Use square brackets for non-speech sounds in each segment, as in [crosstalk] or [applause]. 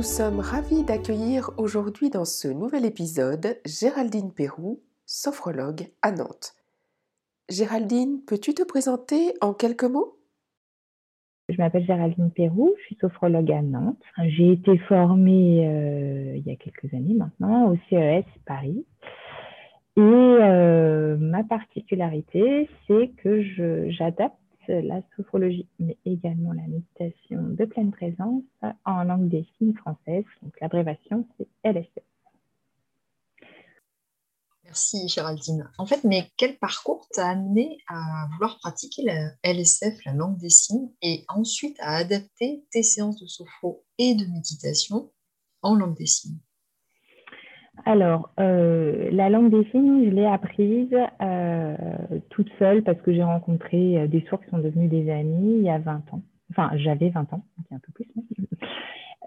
Nous sommes ravis d'accueillir aujourd'hui dans ce nouvel épisode Géraldine Pérou, sophrologue à Nantes. Géraldine, peux-tu te présenter en quelques mots? Je m'appelle Géraldine Pérou, je suis sophrologue à Nantes. J'ai été formée euh, il y a quelques années maintenant au CES Paris. Et euh, ma particularité, c'est que j'adapte la sophrologie, mais également la méditation de pleine présence en langue des signes française. Donc l'abrévation, c'est LSF. Merci Géraldine. En fait, mais quel parcours t'a amené à vouloir pratiquer la LSF, la langue des signes, et ensuite à adapter tes séances de sophro et de méditation en langue des signes? Alors, euh, la langue des signes, je l'ai apprise euh, toute seule parce que j'ai rencontré euh, des sourds qui sont devenus des amis il y a 20 ans. Enfin, j'avais 20 ans, donc un peu plus. [laughs]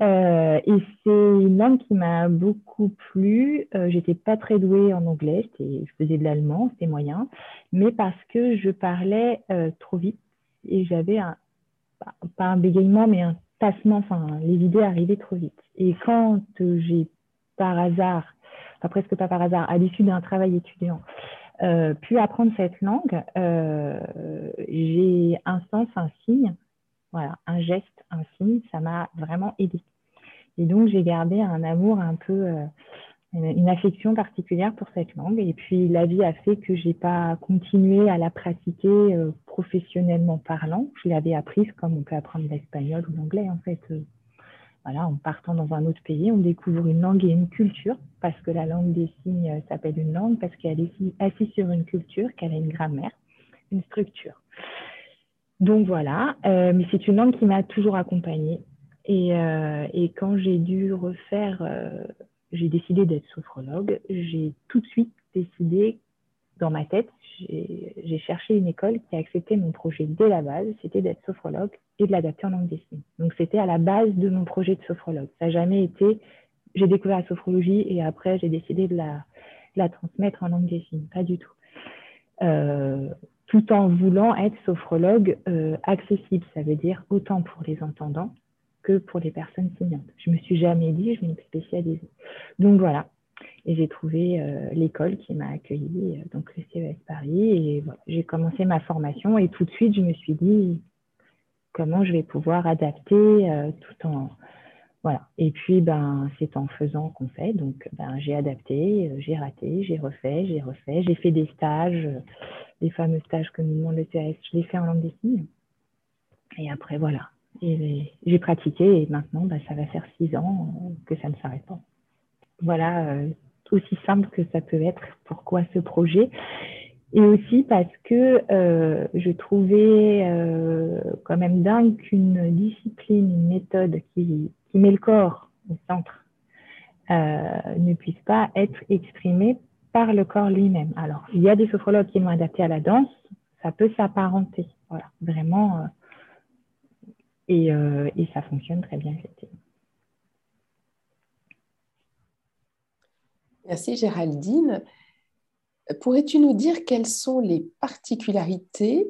et c'est une langue qui m'a beaucoup plu. J'étais pas très douée en anglais, je faisais de l'allemand, c'était moyen, mais parce que je parlais trop vite et j'avais un, pas un bégaiement, mais un tassement, enfin, les idées arrivaient trop vite. Et quand j'ai par hasard presque pas par hasard, à l'issue d'un travail étudiant, euh, pu apprendre cette langue, euh, j'ai un sens, un signe, voilà, un geste, un signe, ça m'a vraiment aidé. Et donc, j'ai gardé un amour un peu, euh, une, affection particulière pour cette langue. Et puis, la vie a fait que j'ai pas continué à la pratiquer professionnellement parlant. Je l'avais apprise comme on peut apprendre l'espagnol ou l'anglais, en fait, voilà, en partant dans un autre pays, on découvre une langue et une culture, parce que la langue des signes euh, s'appelle une langue, parce qu'elle est assise sur une culture, qu'elle a une grammaire, une structure. Donc voilà, euh, mais c'est une langue qui m'a toujours accompagnée. Et, euh, et quand j'ai dû refaire, j'ai décidé d'être sophrologue, j'ai tout de suite décidé dans ma tête, j'ai cherché une école qui a accepté mon projet dès la base, c'était d'être sophrologue et de l'adapter en langue des signes. Donc c'était à la base de mon projet de sophrologue. Ça n'a jamais été, j'ai découvert la sophrologie et après j'ai décidé de la, transmettre en langue des signes. Pas du tout. Euh, tout en voulant être sophrologue euh, accessible, ça veut dire autant pour les entendants que pour les personnes signantes. Je me suis jamais dit, je vais me spécialiser. Donc voilà, et j'ai trouvé euh, l'école qui m'a accueillie, euh, donc le CES Paris. Et j'ai commencé ma formation et tout de suite, je me suis dit comment je vais pouvoir adapter euh, tout en. Voilà. Et puis, ben, c'est en faisant qu'on fait. Donc, ben, j'ai adapté, j'ai raté, j'ai refait, j'ai refait. J'ai fait des stages, les fameux stages que nous demande le CES, je les fait en langue des signes. Et après, voilà. J'ai pratiqué et maintenant, ben, ça va faire six ans que ça ne s'arrête pas voilà, aussi simple que ça peut être. Pourquoi ce projet Et aussi parce que euh, je trouvais euh, quand même dingue qu'une discipline, une méthode qui, met le corps au centre euh, ne puisse pas être exprimée par le corps lui-même. Alors, il y a des sophrologues qui l'ont adapté à la danse, ça peut s'apparenter. Vraiment. Et, et, ça fonctionne très bien, effectivement. Merci Géraldine. Pourrais-tu nous dire quelles sont les particularités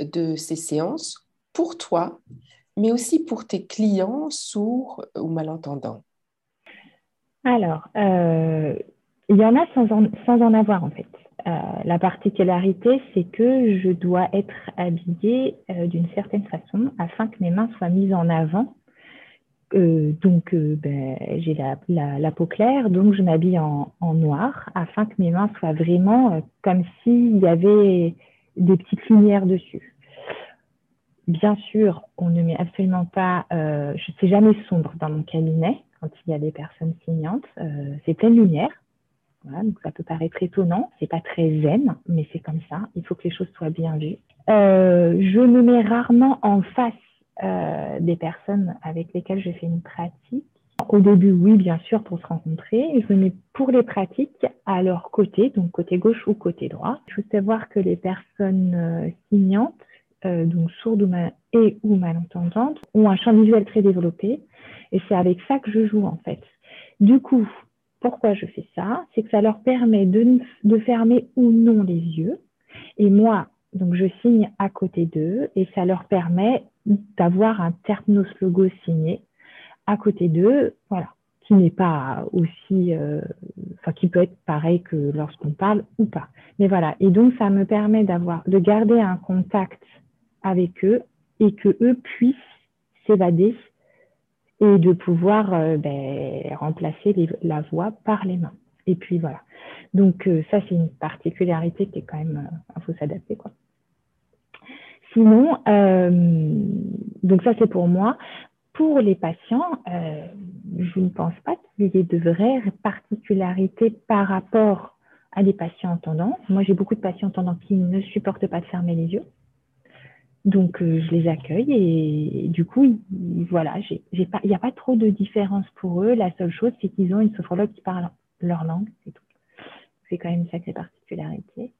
de ces séances pour toi, mais aussi pour tes clients sourds ou malentendants? Alors, euh, il y en a sans en, avoir en fait. Euh, la particularité, c'est que je dois être habillée euh, d'une certaine façon afin que mes mains soient mises en avant euh, donc, euh, ben, j'ai la, peau claire, donc je m'habille en, noir afin que mes mains soient vraiment euh, comme s'il y avait des petites lumières dessus. Bien sûr, on ne met absolument pas, je ne sais jamais sombre dans mon cabinet quand il y a des personnes signantes. c'est pleine lumière. Voilà, donc ça peut paraître étonnant, c'est pas très zen, mais c'est comme ça. Il faut que les choses soient bien vues. je me mets rarement en face euh, des personnes avec lesquelles je fais une pratique. Au début, oui, bien sûr, pour se rencontrer. Je me mets pour les pratiques à leur côté, donc côté gauche ou côté droit. Il faut savoir que les personnes euh, signantes, euh, donc sourdes ou et ou malentendantes, ont un champ visuel très développé. Et c'est avec ça que je joue, en fait. Du coup, pourquoi je fais ça? C'est que ça leur permet de, de fermer ou non les yeux. Et moi, donc je signe à côté d'eux et ça leur permet d'avoir un terminus logo signé à côté d'eux, voilà, qui n'est pas aussi, euh, enfin, qui peut être pareil que lorsqu'on parle ou pas. Mais voilà. Et donc, ça me permet d'avoir, de garder un contact avec eux et que eux puissent s'évader et de pouvoir euh, ben, remplacer la voix par les mains. Et puis voilà. Donc euh, ça, c'est une particularité qui est quand même, il faut s'adapter quoi. Sinon, donc ça c'est pour moi. Pour les patients, euh, je ne pense pas qu'il y ait de vraies particularités par rapport à des patients entendants. Moi, j'ai beaucoup de patients entendants qui ne supportent pas de fermer les yeux. Donc, euh, je les accueille et, du coup, voilà, il n'y a pas trop de différence pour eux. La seule chose, c'est qu'ils ont une sophrologue qui parle leur langue, c'est quand même une sacrée particularité.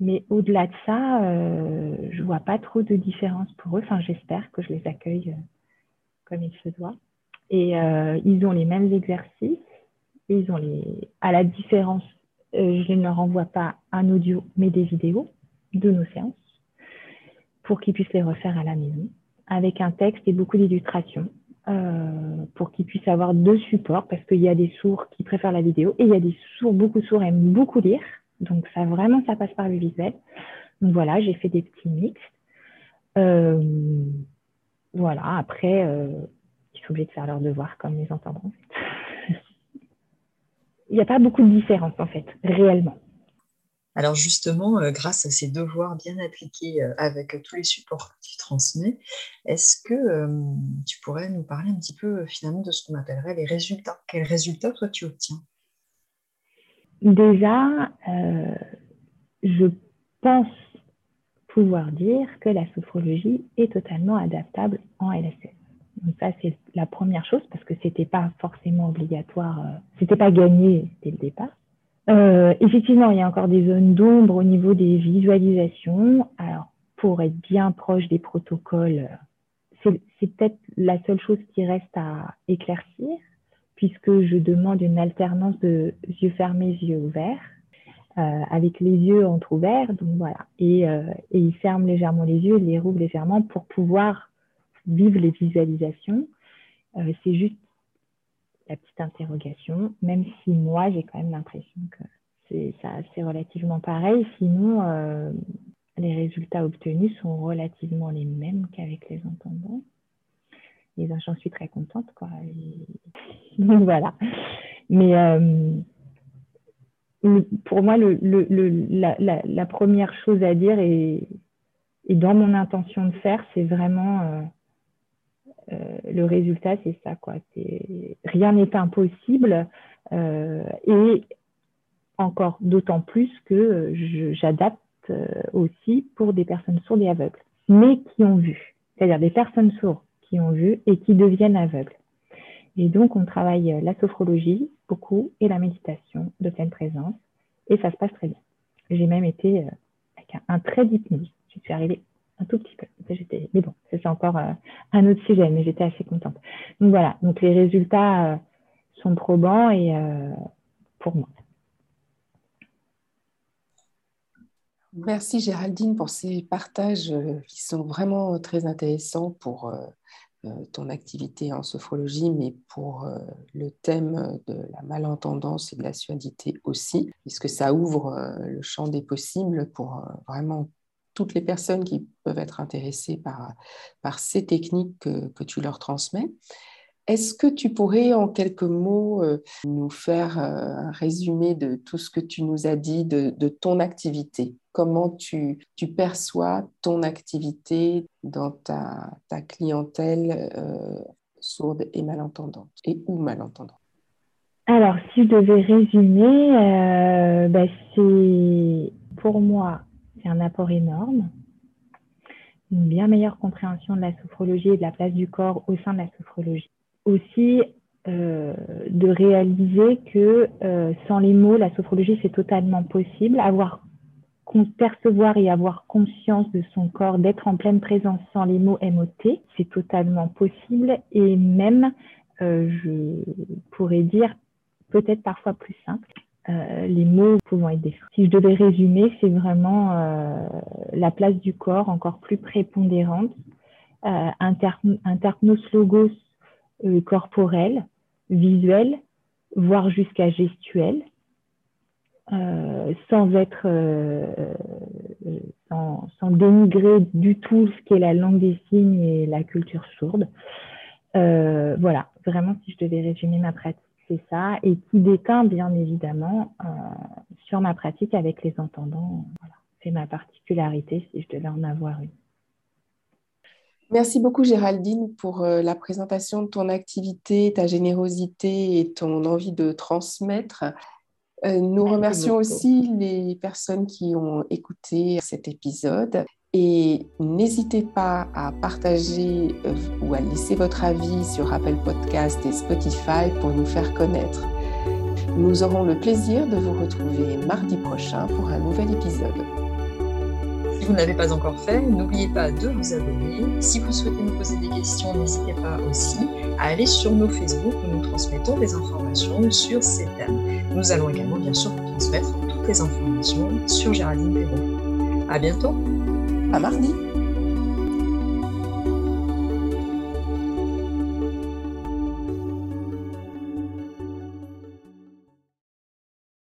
Mais au-delà de ça, euh, je ne vois pas trop de différence pour eux. Enfin, j'espère que je les accueille comme il se doit. Et euh, ils ont les mêmes exercices. Ils ont les... À la différence, euh, je ne leur envoie pas un audio, mais des vidéos de nos séances pour qu'ils puissent les refaire à la maison avec un texte et beaucoup d'illustrations euh, pour qu'ils puissent avoir deux supports parce qu'il y a des sourds qui préfèrent la vidéo et il y a des sourds, beaucoup de sourds aiment beaucoup lire. Donc ça vraiment, ça passe par le visuel. Donc voilà, j'ai fait des petits mix. Voilà, après, euh, ils sont obligés de faire leurs devoirs comme les entendants. [laughs] Il n'y a pas beaucoup de différence, en fait, réellement. Alors justement, euh, grâce à ces devoirs bien appliqués euh, avec tous les supports que tu transmets, est-ce que tu pourrais nous parler un petit peu finalement de ce qu'on appellerait les résultats? Quels résultats toi tu obtiens? Déjà, je pense pouvoir dire que la sophrologie est totalement adaptable en LSS. Ça, c'est la première chose parce que c'était pas forcément obligatoire, euh, c'était pas gagné dès le départ. Euh, effectivement, il y a encore des zones d'ombre au niveau des visualisations. Alors, pour être bien proche des protocoles, c'est peut-être la seule chose qui reste à éclaircir, puisque je demande une alternance de yeux fermés, yeux ouverts. Euh, avec les yeux entrouverts. Donc voilà. Et, euh, et, il ferme légèrement les yeux, il les rouvre légèrement pour pouvoir vivre les visualisations. Euh, c'est juste la petite interrogation, même si moi j'ai quand même l'impression que c'est relativement pareil. Sinon, les résultats obtenus sont relativement les mêmes qu'avec les entendants. Et j'en suis très contente, quoi. [laughs] Donc voilà. Mais pour moi, la, première chose à dire et, dans mon intention de faire, c'est vraiment euh, euh, le résultat, c'est ça. Quoi. Rien n'est impossible euh, et encore d'autant plus que j'adapte aussi pour des personnes sourdes et aveugles, mais qui ont vu, c'est-à-dire des personnes sourdes qui ont vu et qui deviennent aveugles. Et donc, on travaille euh, la sophrologie beaucoup et la méditation de pleine présence. Et ça se passe très bien. J'ai même été euh, avec un, trait d'hypnose. Je suis arrivée un tout petit peu. Mais bon, c'est encore euh, un autre sujet, mais j'étais assez contente. Donc voilà, donc les résultats sont probants et pour moi. Merci Géraldine pour ces partages qui sont vraiment très intéressants pour euh, ton activité en sophrologie, mais pour euh, le thème de la malentendance et de la surdité aussi, puisque ça ouvre euh, le champ des possibles pour vraiment toutes les personnes qui peuvent être intéressées par, ces techniques que, que tu leur transmets. Est-ce que tu pourrais en quelques mots nous faire un résumé de tout ce que tu nous as dit de, ton activité? Comment tu, perçois ton activité dans ta, clientèle euh, sourde et malentendante, et ou malentendante? Alors, si je devais résumer, euh, bah, c'est pour moi, c'est un apport énorme, une bien meilleure compréhension de la sophrologie et de la place du corps au sein de la sophrologie. Aussi, euh, de réaliser que sans les mots, la sophrologie, c'est totalement possible. Avoir percevoir et avoir conscience de son corps, d'être en pleine présence sans les mots MOT, c'est totalement possible et même, euh, je pourrais dire, peut-être parfois plus simple. Euh, les mots pouvant être des Si je devais résumer, c'est vraiment euh, la place du corps encore plus prépondérante. internos logos corporelle, visuelle, voire jusqu'à gestuelle. sans être sans, sans, dénigrer du tout ce qu'est la langue des signes et la culture sourde. voilà, vraiment, si je devais résumer ma pratique, c'est ça, et qui déteint bien évidemment euh, sur ma pratique avec les entendants. C'est ma particularité si je devais en avoir une. Merci beaucoup Géraldine pour euh, la présentation de ton activité, ta générosité et ton envie de transmettre. Euh, nous remercions aussi les personnes qui ont écouté cet épisode et n'hésitez pas à partager euh, ou à laisser votre avis sur Apple Podcast et Spotify pour nous faire connaître. Nous aurons le plaisir de vous retrouver mardi prochain pour un nouvel épisode. Si vous n'avez pas encore fait, n'oubliez pas de vous abonner. Si vous souhaitez nous poser des questions, n'hésitez pas aussi à aller sur nos Facebook où nous transmettons des informations sur ces thèmes. Nous allons également bien sûr vous transmettre toutes les informations sur Géraldine Perrault. À bientôt! À mardi